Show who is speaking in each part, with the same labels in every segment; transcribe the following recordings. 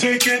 Speaker 1: Babe.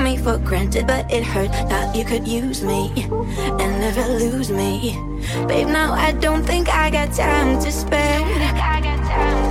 Speaker 2: me
Speaker 3: for
Speaker 4: granted, but it hurt. Thought you could use me and never lose me. Babe, now I don't think I got time to spare.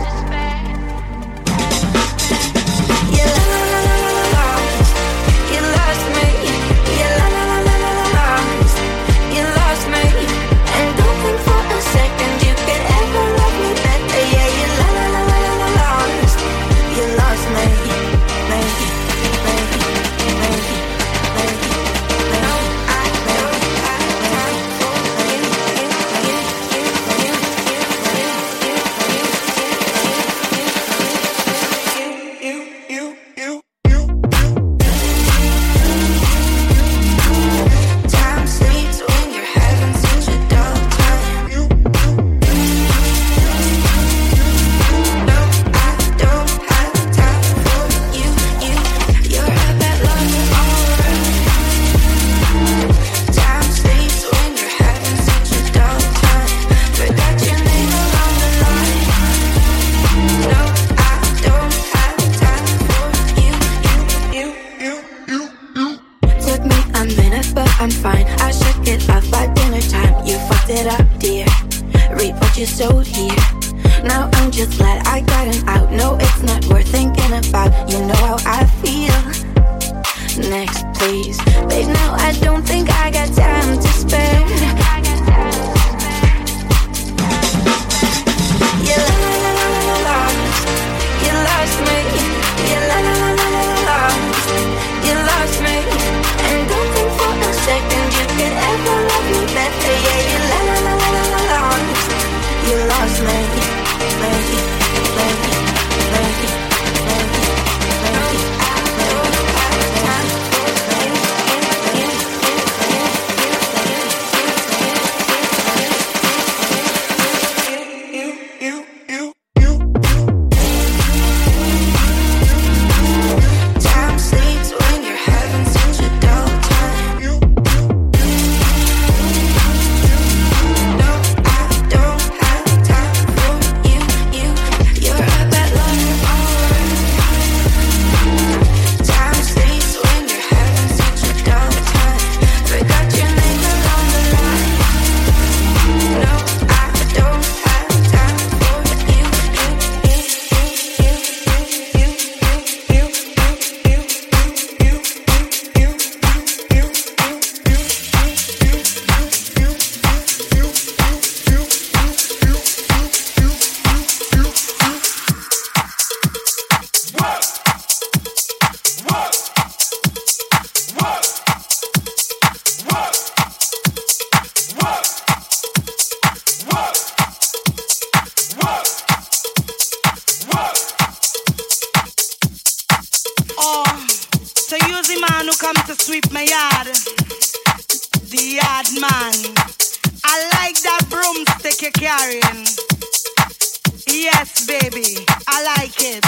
Speaker 5: Yes, baby, I like it.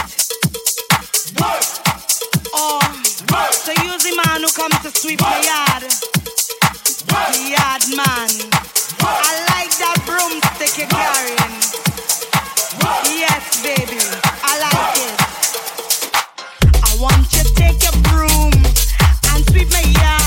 Speaker 5: Oh, so you the man who comes to sweep yard. Yard man. I like that broomstick you're. Yes, baby, I like it. I want you to take your broom and sweep my yard.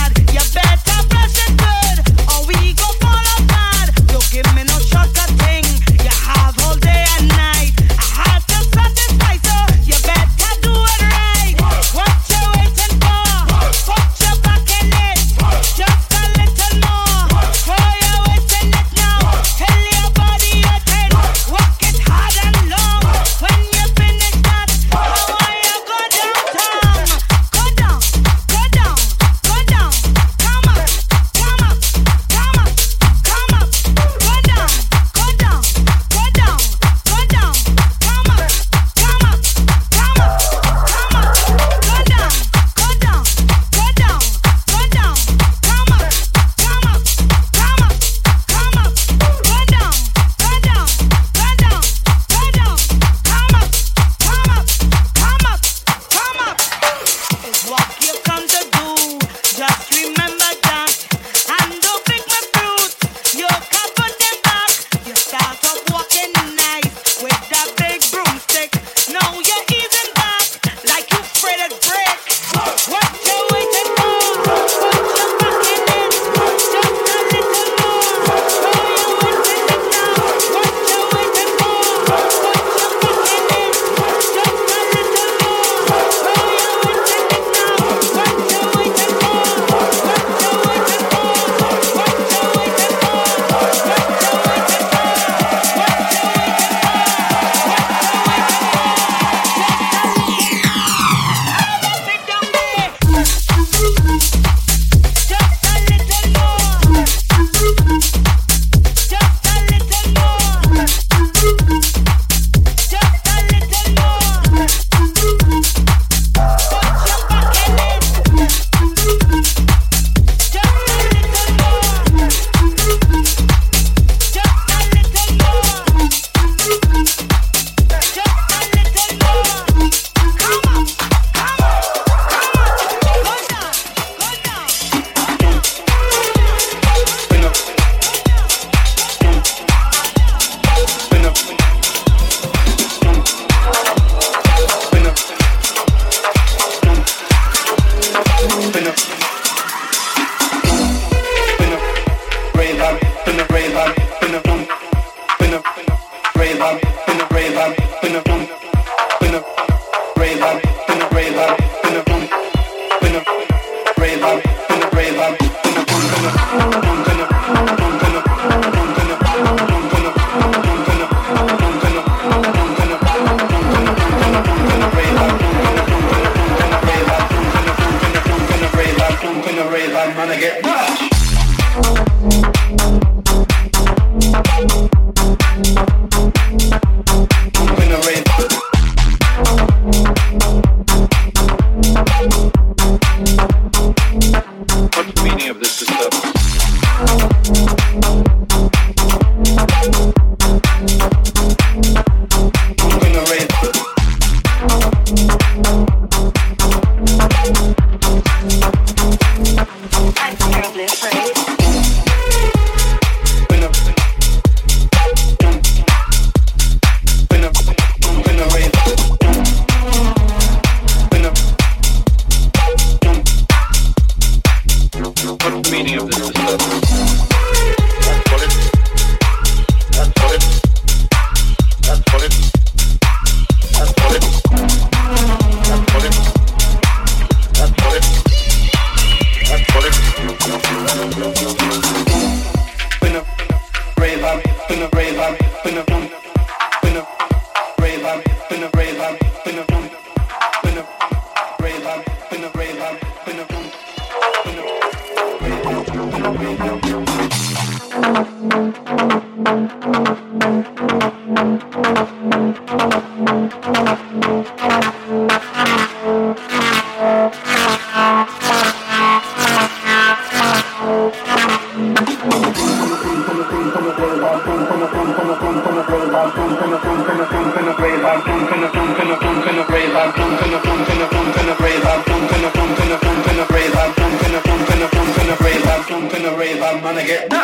Speaker 6: get
Speaker 4: down.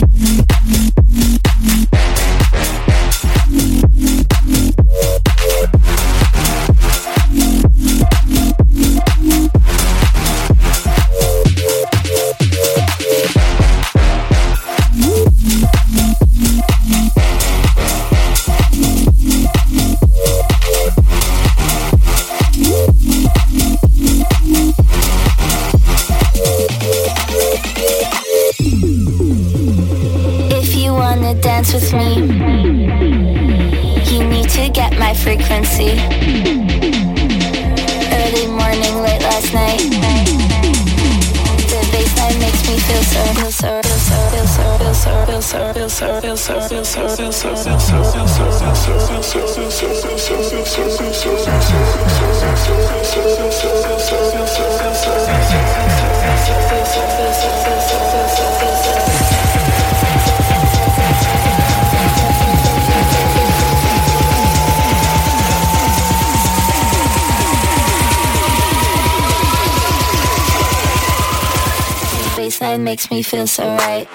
Speaker 4: me feel so right.